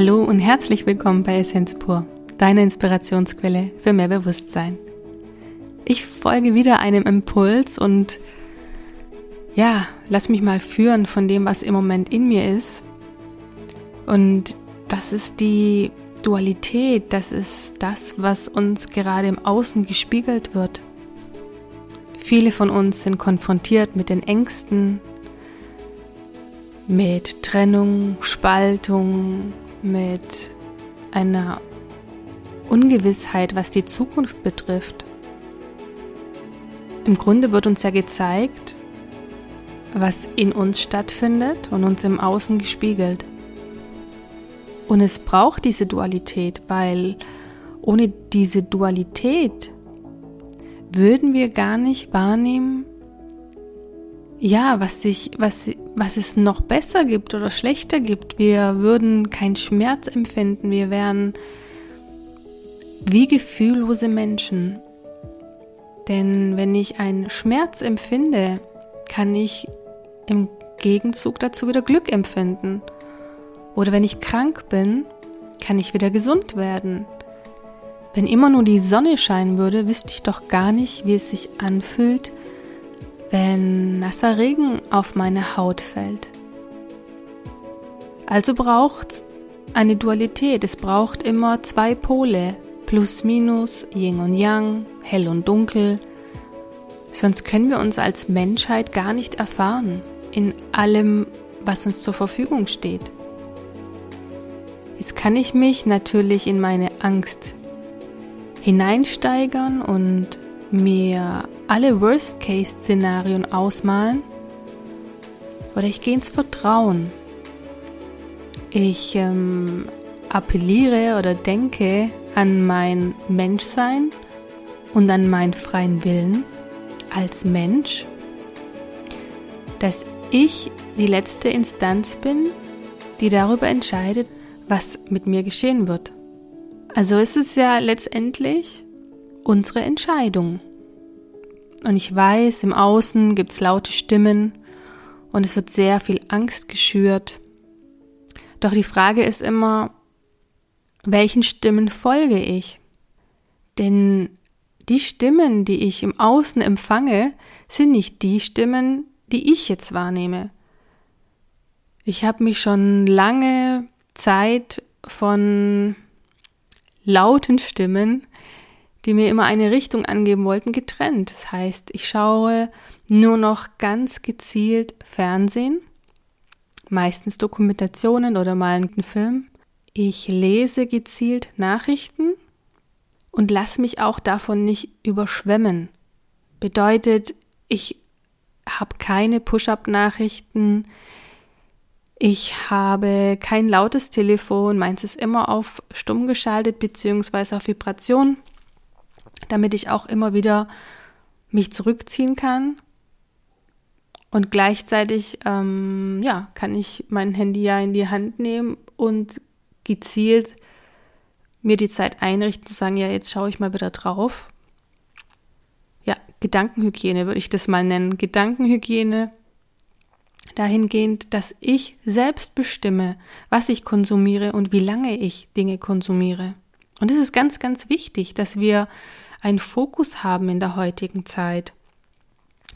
Hallo und herzlich willkommen bei Essenz pur, deiner Inspirationsquelle für mehr Bewusstsein. Ich folge wieder einem Impuls und ja, lass mich mal führen von dem, was im Moment in mir ist. Und das ist die Dualität, das ist das, was uns gerade im Außen gespiegelt wird. Viele von uns sind konfrontiert mit den Ängsten, mit Trennung, Spaltung, mit einer Ungewissheit, was die Zukunft betrifft. Im Grunde wird uns ja gezeigt, was in uns stattfindet und uns im Außen gespiegelt. Und es braucht diese Dualität, weil ohne diese Dualität würden wir gar nicht wahrnehmen, ja, was sich, was, was es noch besser gibt oder schlechter gibt. Wir würden keinen Schmerz empfinden. Wir wären wie gefühllose Menschen. Denn wenn ich einen Schmerz empfinde, kann ich im Gegenzug dazu wieder Glück empfinden. Oder wenn ich krank bin, kann ich wieder gesund werden. Wenn immer nur die Sonne scheinen würde, wüsste ich doch gar nicht, wie es sich anfühlt, wenn nasser Regen auf meine Haut fällt. Also braucht es eine Dualität. Es braucht immer zwei Pole, plus minus, Yin und Yang, hell und dunkel. Sonst können wir uns als Menschheit gar nicht erfahren in allem, was uns zur Verfügung steht. Jetzt kann ich mich natürlich in meine Angst hineinsteigern und mir alle Worst-Case-Szenarien ausmalen oder ich gehe ins Vertrauen. Ich ähm, appelliere oder denke an mein Menschsein und an meinen freien Willen als Mensch, dass ich die letzte Instanz bin, die darüber entscheidet, was mit mir geschehen wird. Also ist es ja letztendlich unsere Entscheidung. Und ich weiß, im Außen gibt es laute Stimmen und es wird sehr viel Angst geschürt. Doch die Frage ist immer, welchen Stimmen folge ich? Denn die Stimmen, die ich im Außen empfange, sind nicht die Stimmen, die ich jetzt wahrnehme. Ich habe mich schon lange Zeit von lauten Stimmen die mir immer eine Richtung angeben wollten, getrennt. Das heißt, ich schaue nur noch ganz gezielt Fernsehen, meistens Dokumentationen oder mal einen Film. Ich lese gezielt Nachrichten und lasse mich auch davon nicht überschwemmen. Bedeutet, ich habe keine Push-up-Nachrichten, ich habe kein lautes Telefon, meins ist immer auf stumm geschaltet bzw. auf Vibration damit ich auch immer wieder mich zurückziehen kann. Und gleichzeitig, ähm, ja, kann ich mein Handy ja in die Hand nehmen und gezielt mir die Zeit einrichten, zu sagen, ja, jetzt schaue ich mal wieder drauf. Ja, Gedankenhygiene würde ich das mal nennen. Gedankenhygiene dahingehend, dass ich selbst bestimme, was ich konsumiere und wie lange ich Dinge konsumiere. Und es ist ganz, ganz wichtig, dass wir einen Fokus haben in der heutigen Zeit,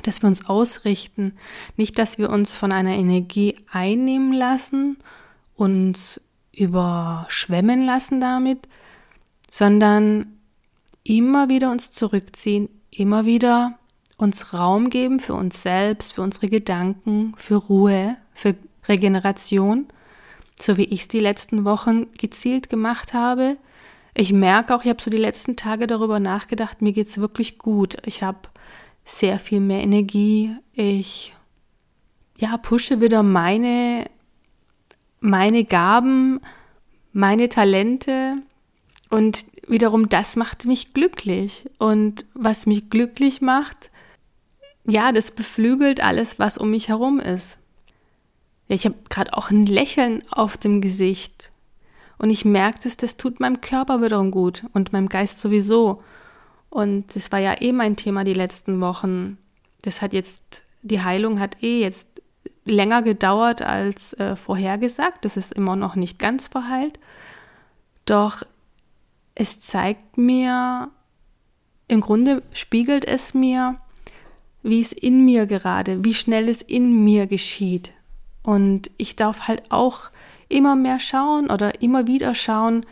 dass wir uns ausrichten, nicht, dass wir uns von einer Energie einnehmen lassen, uns überschwemmen lassen damit, sondern immer wieder uns zurückziehen, immer wieder uns Raum geben für uns selbst, für unsere Gedanken, für Ruhe, für Regeneration, so wie ich es die letzten Wochen gezielt gemacht habe, ich merke auch, ich habe so die letzten Tage darüber nachgedacht, mir geht es wirklich gut. Ich habe sehr viel mehr Energie. Ich ja, pushe wieder meine, meine Gaben, meine Talente und wiederum das macht mich glücklich. Und was mich glücklich macht, ja, das beflügelt alles, was um mich herum ist. Ja, ich habe gerade auch ein Lächeln auf dem Gesicht. Und ich merkte es, das tut meinem Körper wiederum gut und meinem Geist sowieso. Und das war ja eh mein Thema die letzten Wochen. Das hat jetzt, die Heilung hat eh jetzt länger gedauert als äh, vorhergesagt. Das ist immer noch nicht ganz verheilt. Doch es zeigt mir, im Grunde spiegelt es mir, wie es in mir gerade, wie schnell es in mir geschieht. Und ich darf halt auch immer mehr schauen oder immer wieder schauen,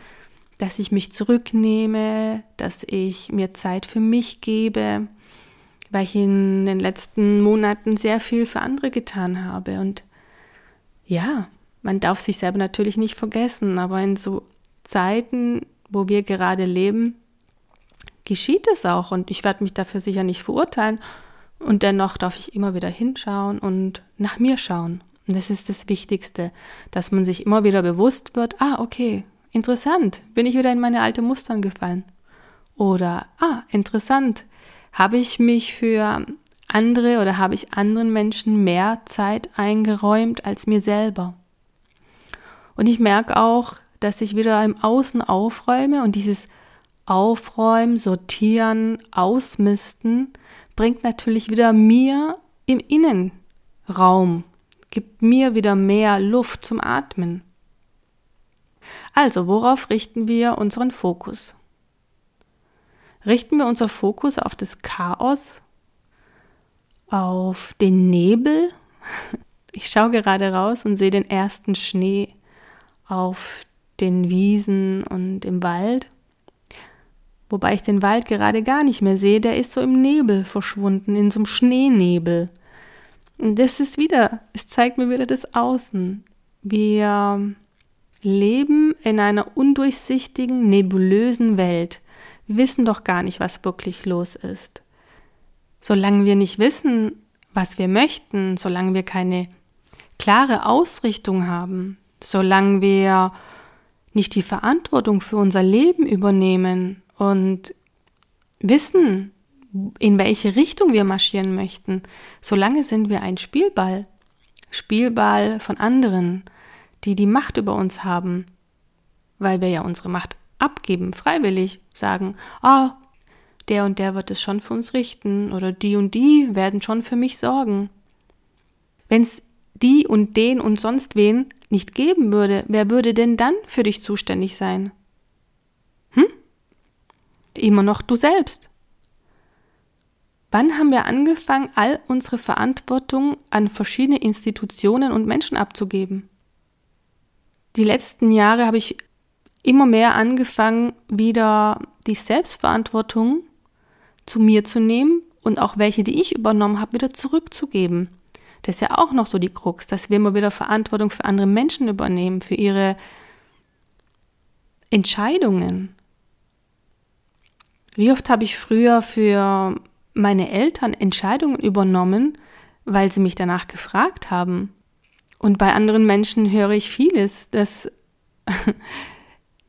dass ich mich zurücknehme, dass ich mir Zeit für mich gebe, weil ich in den letzten Monaten sehr viel für andere getan habe. Und ja, man darf sich selber natürlich nicht vergessen, aber in so Zeiten, wo wir gerade leben, geschieht es auch. Und ich werde mich dafür sicher nicht verurteilen. Und dennoch darf ich immer wieder hinschauen und nach mir schauen. Und das ist das Wichtigste, dass man sich immer wieder bewusst wird, ah, okay, interessant, bin ich wieder in meine alten Mustern gefallen. Oder, ah, interessant, habe ich mich für andere oder habe ich anderen Menschen mehr Zeit eingeräumt als mir selber. Und ich merke auch, dass ich wieder im Außen aufräume und dieses Aufräumen, Sortieren, Ausmisten bringt natürlich wieder mir im Innenraum, gibt mir wieder mehr Luft zum Atmen. Also, worauf richten wir unseren Fokus? Richten wir unser Fokus auf das Chaos, auf den Nebel? Ich schaue gerade raus und sehe den ersten Schnee auf den Wiesen und im Wald. Wobei ich den Wald gerade gar nicht mehr sehe, der ist so im Nebel verschwunden, in so einem Schneenebel. Und das ist wieder, es zeigt mir wieder das Außen. Wir leben in einer undurchsichtigen, nebulösen Welt. Wir wissen doch gar nicht, was wirklich los ist. Solange wir nicht wissen, was wir möchten, solange wir keine klare Ausrichtung haben, solange wir nicht die Verantwortung für unser Leben übernehmen und wissen, in welche Richtung wir marschieren möchten, solange sind wir ein Spielball. Spielball von anderen, die die Macht über uns haben, weil wir ja unsere Macht abgeben, freiwillig sagen, ah, der und der wird es schon für uns richten oder die und die werden schon für mich sorgen. Wenn es die und den und sonst wen nicht geben würde, wer würde denn dann für dich zuständig sein? Hm? Immer noch du selbst. Wann haben wir angefangen, all unsere Verantwortung an verschiedene Institutionen und Menschen abzugeben? Die letzten Jahre habe ich immer mehr angefangen, wieder die Selbstverantwortung zu mir zu nehmen und auch welche, die ich übernommen habe, wieder zurückzugeben. Das ist ja auch noch so die Krux, dass wir immer wieder Verantwortung für andere Menschen übernehmen, für ihre Entscheidungen. Wie oft habe ich früher für meine Eltern Entscheidungen übernommen, weil sie mich danach gefragt haben. Und bei anderen Menschen höre ich vieles, dass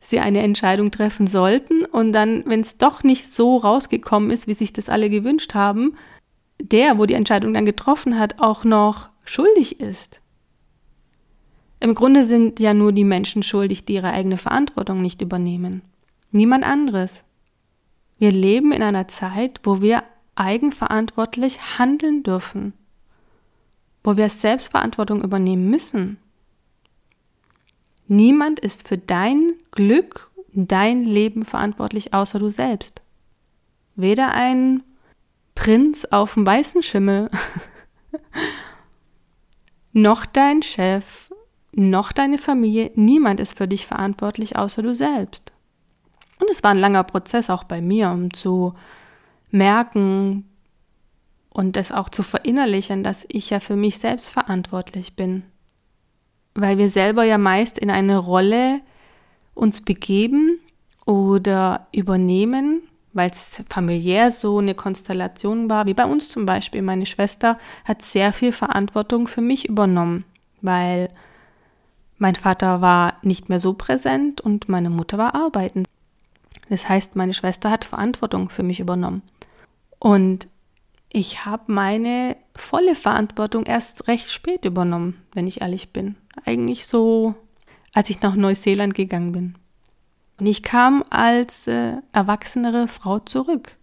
sie eine Entscheidung treffen sollten und dann, wenn es doch nicht so rausgekommen ist, wie sich das alle gewünscht haben, der, wo die Entscheidung dann getroffen hat, auch noch schuldig ist. Im Grunde sind ja nur die Menschen schuldig, die ihre eigene Verantwortung nicht übernehmen. Niemand anderes. Wir leben in einer Zeit, wo wir eigenverantwortlich handeln dürfen, wo wir Selbstverantwortung übernehmen müssen. Niemand ist für dein Glück, dein Leben verantwortlich, außer du selbst. Weder ein Prinz auf dem weißen Schimmel, noch dein Chef, noch deine Familie, niemand ist für dich verantwortlich, außer du selbst. Und es war ein langer Prozess auch bei mir, um zu merken und das auch zu verinnerlichen, dass ich ja für mich selbst verantwortlich bin. Weil wir selber ja meist in eine Rolle uns begeben oder übernehmen, weil es familiär so eine Konstellation war, wie bei uns zum Beispiel. Meine Schwester hat sehr viel Verantwortung für mich übernommen, weil mein Vater war nicht mehr so präsent und meine Mutter war arbeiten. Das heißt, meine Schwester hat Verantwortung für mich übernommen. Und ich habe meine volle Verantwortung erst recht spät übernommen, wenn ich ehrlich bin. Eigentlich so, als ich nach Neuseeland gegangen bin. Und ich kam als äh, erwachsenere Frau zurück.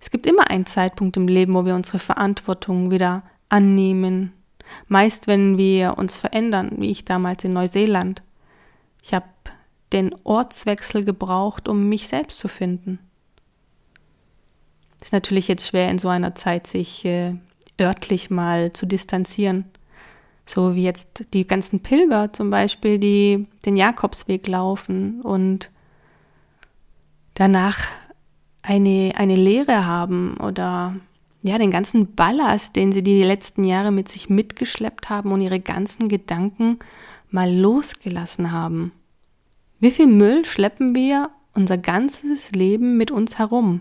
Es gibt immer einen Zeitpunkt im Leben, wo wir unsere Verantwortung wieder annehmen, Meist, wenn wir uns verändern, wie ich damals in Neuseeland. Ich habe den Ortswechsel gebraucht, um mich selbst zu finden. Ist natürlich jetzt schwer in so einer Zeit, sich äh, örtlich mal zu distanzieren. So wie jetzt die ganzen Pilger zum Beispiel, die den Jakobsweg laufen und danach eine, eine Lehre haben oder ja, den ganzen Ballast, den sie die letzten Jahre mit sich mitgeschleppt haben und ihre ganzen Gedanken mal losgelassen haben. Wie viel Müll schleppen wir unser ganzes Leben mit uns herum?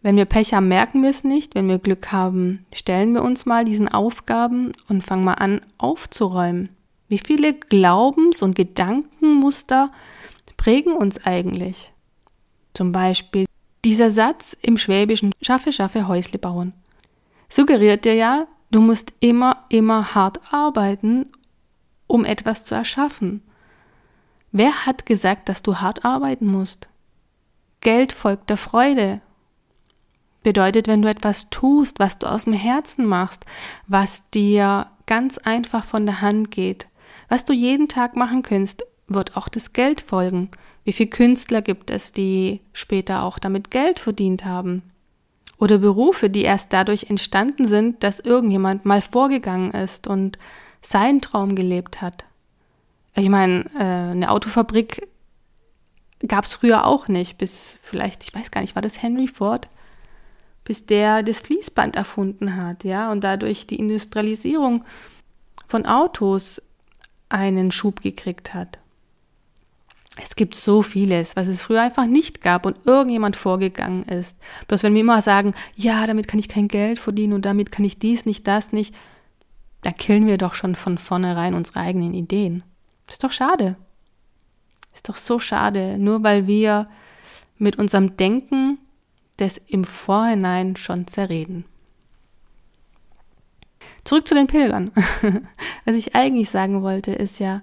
Wenn wir Pech haben, merken wir es nicht. Wenn wir Glück haben, stellen wir uns mal diesen Aufgaben und fangen mal an aufzuräumen. Wie viele Glaubens- und Gedankenmuster prägen uns eigentlich? Zum Beispiel dieser Satz im Schwäbischen Schaffe, schaffe, Häusle bauen suggeriert dir ja, du musst immer, immer hart arbeiten, um etwas zu erschaffen. Wer hat gesagt, dass du hart arbeiten musst? Geld folgt der Freude. Bedeutet, wenn du etwas tust, was du aus dem Herzen machst, was dir ganz einfach von der Hand geht, was du jeden Tag machen kannst, wird auch das Geld folgen. Wie viele Künstler gibt es, die später auch damit Geld verdient haben? Oder Berufe, die erst dadurch entstanden sind, dass irgendjemand mal vorgegangen ist und seinen Traum gelebt hat. Ich meine, äh, eine Autofabrik gab es früher auch nicht, bis vielleicht, ich weiß gar nicht, war das Henry Ford? Bis der das Fließband erfunden hat, ja, und dadurch die Industrialisierung von Autos einen Schub gekriegt hat. Es gibt so vieles, was es früher einfach nicht gab und irgendjemand vorgegangen ist. Bloß wenn wir immer sagen, ja, damit kann ich kein Geld verdienen und damit kann ich dies nicht, das nicht, da killen wir doch schon von vornherein unsere eigenen Ideen. Ist doch schade. Ist doch so schade, nur weil wir mit unserem Denken das im Vorhinein schon zerreden. Zurück zu den Pilgern. Was ich eigentlich sagen wollte, ist ja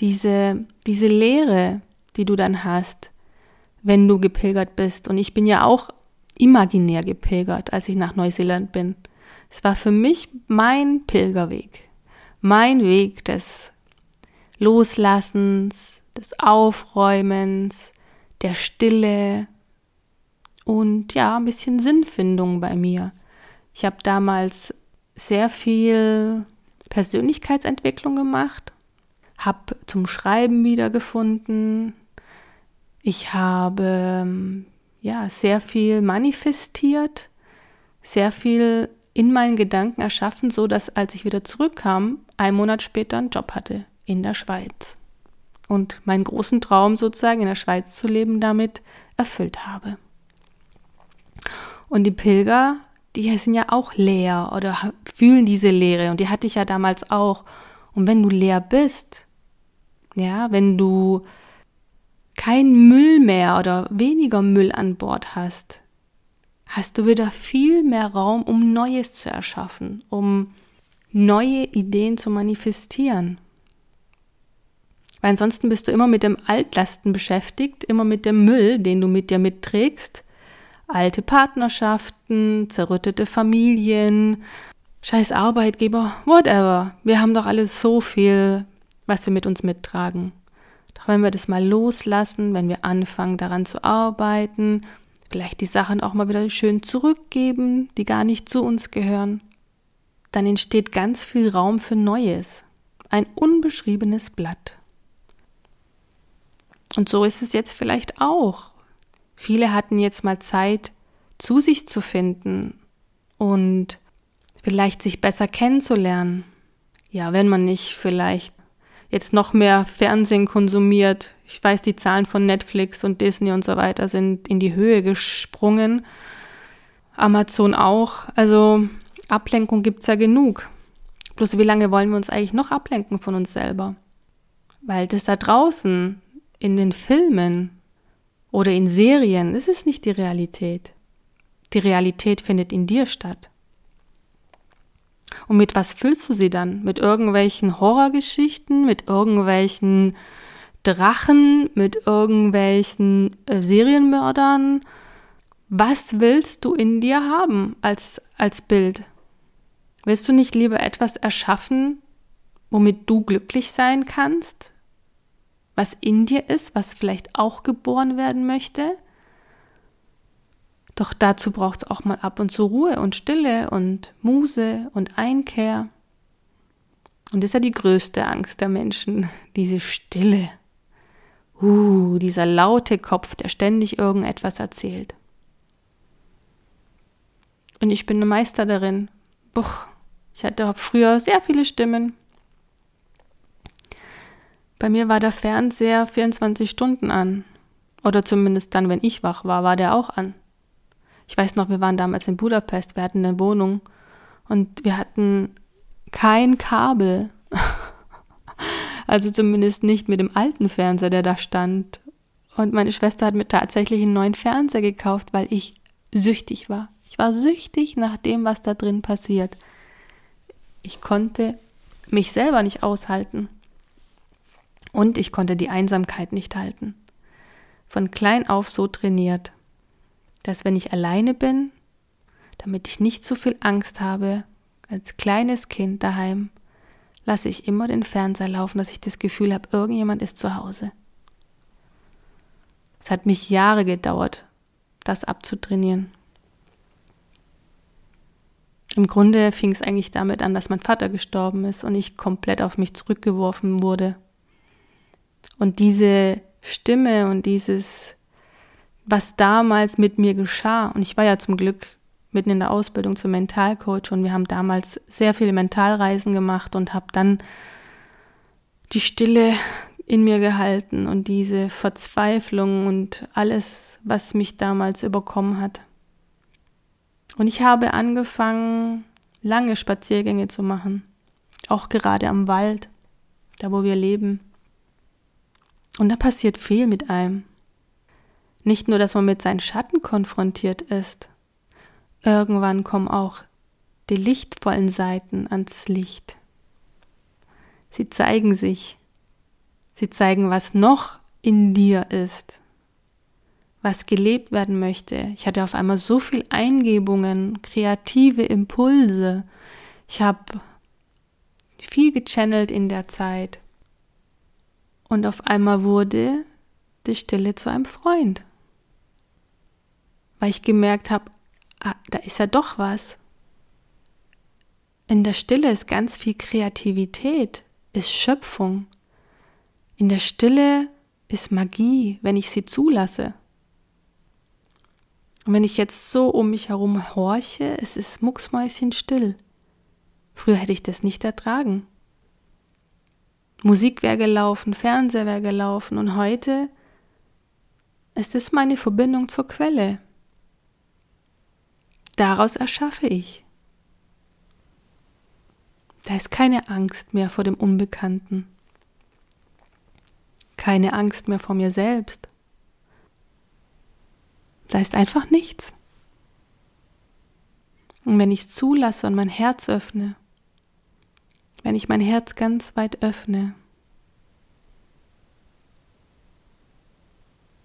diese, diese Lehre, die du dann hast, wenn du gepilgert bist. Und ich bin ja auch imaginär gepilgert, als ich nach Neuseeland bin. Es war für mich mein Pilgerweg, mein Weg des Loslassens, des Aufräumens, der Stille und ja, ein bisschen Sinnfindung bei mir. Ich habe damals sehr viel Persönlichkeitsentwicklung gemacht, habe zum Schreiben wiedergefunden, ich habe ja sehr viel manifestiert, sehr viel in meinen Gedanken erschaffen, so dass als ich wieder zurückkam, ein Monat später einen Job hatte in der Schweiz und meinen großen Traum sozusagen in der Schweiz zu leben damit erfüllt habe. Und die Pilger, die sind ja auch leer oder fühlen diese Leere und die hatte ich ja damals auch. Und wenn du leer bist, ja, wenn du kein Müll mehr oder weniger Müll an Bord hast, hast du wieder viel mehr Raum, um Neues zu erschaffen, um neue Ideen zu manifestieren. Weil ansonsten bist du immer mit dem Altlasten beschäftigt, immer mit dem Müll, den du mit dir mitträgst. Alte Partnerschaften, zerrüttete Familien, scheiß Arbeitgeber, whatever. Wir haben doch alles so viel, was wir mit uns mittragen. Doch wenn wir das mal loslassen, wenn wir anfangen daran zu arbeiten, vielleicht die Sachen auch mal wieder schön zurückgeben, die gar nicht zu uns gehören, dann entsteht ganz viel Raum für Neues. Ein unbeschriebenes Blatt. Und so ist es jetzt vielleicht auch. Viele hatten jetzt mal Zeit, zu sich zu finden und vielleicht sich besser kennenzulernen. Ja, wenn man nicht vielleicht jetzt noch mehr Fernsehen konsumiert. Ich weiß, die Zahlen von Netflix und Disney und so weiter sind in die Höhe gesprungen. Amazon auch. Also Ablenkung gibt's ja genug. Bloß wie lange wollen wir uns eigentlich noch ablenken von uns selber? Weil das da draußen in den Filmen oder in Serien, ist nicht die Realität. Die Realität findet in dir statt. Und mit was füllst du sie dann? Mit irgendwelchen Horrorgeschichten, mit irgendwelchen Drachen, mit irgendwelchen äh, Serienmördern? Was willst du in dir haben als, als Bild? Willst du nicht lieber etwas erschaffen, womit du glücklich sein kannst? Was in dir ist, was vielleicht auch geboren werden möchte? Doch dazu braucht es auch mal ab und zu Ruhe und Stille und Muse und Einkehr. Und das ist ja die größte Angst der Menschen, diese Stille. Uh, dieser laute Kopf, der ständig irgendetwas erzählt. Und ich bin ein Meister darin. Buch, ich hatte früher sehr viele Stimmen. Bei mir war der Fernseher 24 Stunden an. Oder zumindest dann, wenn ich wach war, war der auch an. Ich weiß noch, wir waren damals in Budapest, wir hatten eine Wohnung und wir hatten kein Kabel. also zumindest nicht mit dem alten Fernseher, der da stand. Und meine Schwester hat mir tatsächlich einen neuen Fernseher gekauft, weil ich süchtig war. Ich war süchtig nach dem, was da drin passiert. Ich konnte mich selber nicht aushalten. Und ich konnte die Einsamkeit nicht halten. Von klein auf so trainiert dass wenn ich alleine bin, damit ich nicht zu viel Angst habe, als kleines Kind daheim, lasse ich immer den Fernseher laufen, dass ich das Gefühl habe, irgendjemand ist zu Hause. Es hat mich Jahre gedauert, das abzutrainieren. Im Grunde fing es eigentlich damit an, dass mein Vater gestorben ist und ich komplett auf mich zurückgeworfen wurde. Und diese Stimme und dieses was damals mit mir geschah. Und ich war ja zum Glück mitten in der Ausbildung zum Mentalcoach und wir haben damals sehr viele Mentalreisen gemacht und habe dann die Stille in mir gehalten und diese Verzweiflung und alles, was mich damals überkommen hat. Und ich habe angefangen, lange Spaziergänge zu machen, auch gerade am Wald, da wo wir leben. Und da passiert viel mit einem. Nicht nur, dass man mit seinen Schatten konfrontiert ist. Irgendwann kommen auch die lichtvollen Seiten ans Licht. Sie zeigen sich. Sie zeigen, was noch in dir ist, was gelebt werden möchte. Ich hatte auf einmal so viel Eingebungen, kreative Impulse. Ich habe viel gechannelt in der Zeit. Und auf einmal wurde die Stille zu einem Freund weil ich gemerkt habe, ah, da ist ja doch was. In der Stille ist ganz viel Kreativität, ist Schöpfung. In der Stille ist Magie, wenn ich sie zulasse. Und wenn ich jetzt so um mich herum horche, es ist mucksmäuschen still. Früher hätte ich das nicht ertragen. Musik wäre gelaufen, Fernseher wäre gelaufen und heute ist es meine Verbindung zur Quelle. Daraus erschaffe ich. Da ist keine Angst mehr vor dem Unbekannten. Keine Angst mehr vor mir selbst. Da ist einfach nichts. Und wenn ich es zulasse und mein Herz öffne, wenn ich mein Herz ganz weit öffne,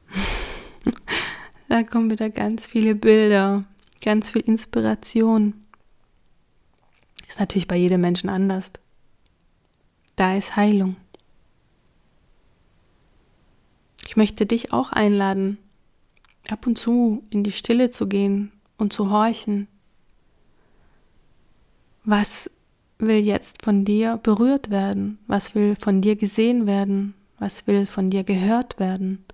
da kommen wieder ganz viele Bilder ganz viel Inspiration. Ist natürlich bei jedem Menschen anders. Da ist Heilung. Ich möchte dich auch einladen, ab und zu in die Stille zu gehen und zu horchen. Was will jetzt von dir berührt werden? Was will von dir gesehen werden? Was will von dir gehört werden?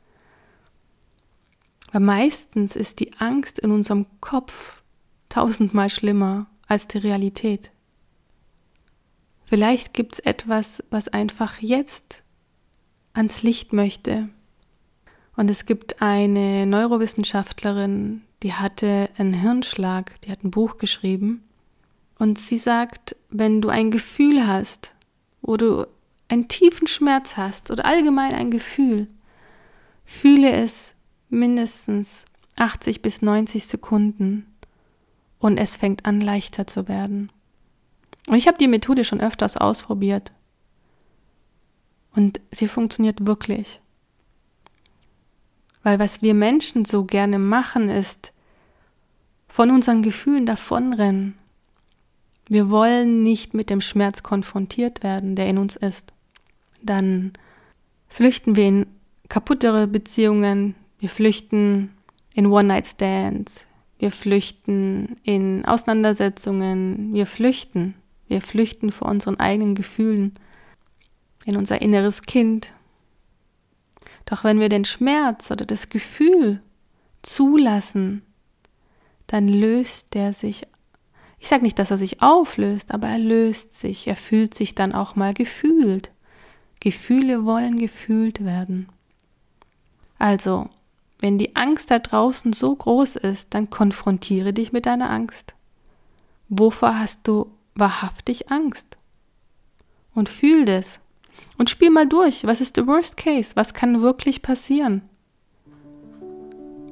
Weil meistens ist die Angst in unserem Kopf tausendmal schlimmer als die Realität. Vielleicht gibt es etwas, was einfach jetzt ans Licht möchte. Und es gibt eine Neurowissenschaftlerin, die hatte einen Hirnschlag, die hat ein Buch geschrieben. Und sie sagt, wenn du ein Gefühl hast, wo du einen tiefen Schmerz hast oder allgemein ein Gefühl, fühle es mindestens 80 bis 90 Sekunden und es fängt an leichter zu werden. Und ich habe die Methode schon öfters ausprobiert und sie funktioniert wirklich. Weil was wir Menschen so gerne machen, ist von unseren Gefühlen davonrennen. Wir wollen nicht mit dem Schmerz konfrontiert werden, der in uns ist. Dann flüchten wir in kaputtere Beziehungen, wir flüchten in One-Night-Stands, wir flüchten in Auseinandersetzungen, wir flüchten, wir flüchten vor unseren eigenen Gefühlen, in unser inneres Kind. Doch wenn wir den Schmerz oder das Gefühl zulassen, dann löst der sich ich sage nicht, dass er sich auflöst, aber er löst sich, er fühlt sich dann auch mal gefühlt. Gefühle wollen gefühlt werden. Also, wenn die Angst da draußen so groß ist, dann konfrontiere dich mit deiner Angst. Wovor hast du wahrhaftig Angst? Und fühl das. Und spiel mal durch. Was ist der Worst Case? Was kann wirklich passieren?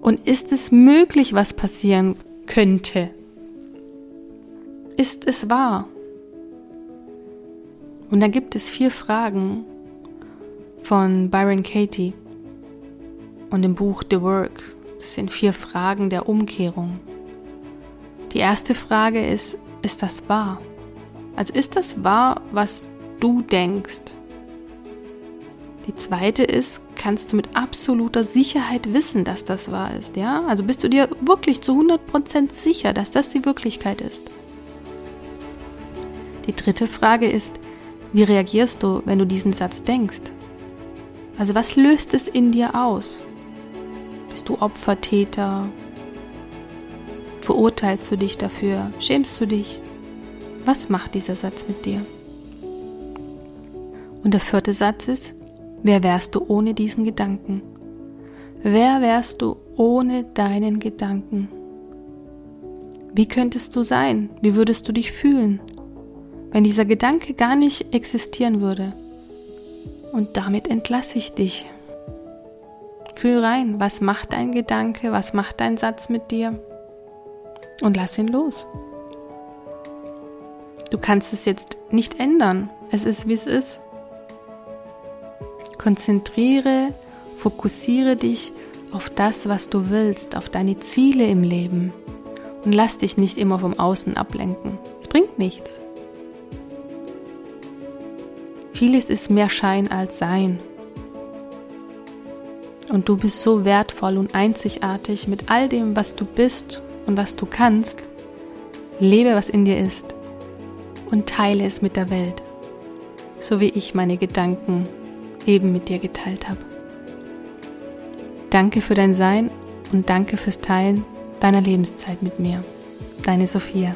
Und ist es möglich, was passieren könnte? Ist es wahr? Und dann gibt es vier Fragen von Byron Katie und im Buch The Work. Das sind vier Fragen der Umkehrung. Die erste Frage ist, ist das wahr? Also ist das wahr, was du denkst? Die zweite ist, kannst du mit absoluter Sicherheit wissen, dass das wahr ist, ja? Also bist du dir wirklich zu 100% sicher, dass das die Wirklichkeit ist? Die dritte Frage ist, wie reagierst du, wenn du diesen Satz denkst? Also was löst es in dir aus? Bist du Opfer, Täter? Verurteilst du dich dafür? Schämst du dich? Was macht dieser Satz mit dir? Und der vierte Satz ist, wer wärst du ohne diesen Gedanken? Wer wärst du ohne deinen Gedanken? Wie könntest du sein? Wie würdest du dich fühlen? Wenn dieser Gedanke gar nicht existieren würde. Und damit entlasse ich dich. Fühl rein, was macht dein Gedanke, was macht dein Satz mit dir und lass ihn los. Du kannst es jetzt nicht ändern. Es ist, wie es ist. Konzentriere, fokussiere dich auf das, was du willst, auf deine Ziele im Leben und lass dich nicht immer vom Außen ablenken. Es bringt nichts. Vieles ist mehr Schein als Sein. Und du bist so wertvoll und einzigartig mit all dem, was du bist und was du kannst. Lebe, was in dir ist und teile es mit der Welt, so wie ich meine Gedanken eben mit dir geteilt habe. Danke für dein Sein und danke fürs Teilen deiner Lebenszeit mit mir. Deine Sophia.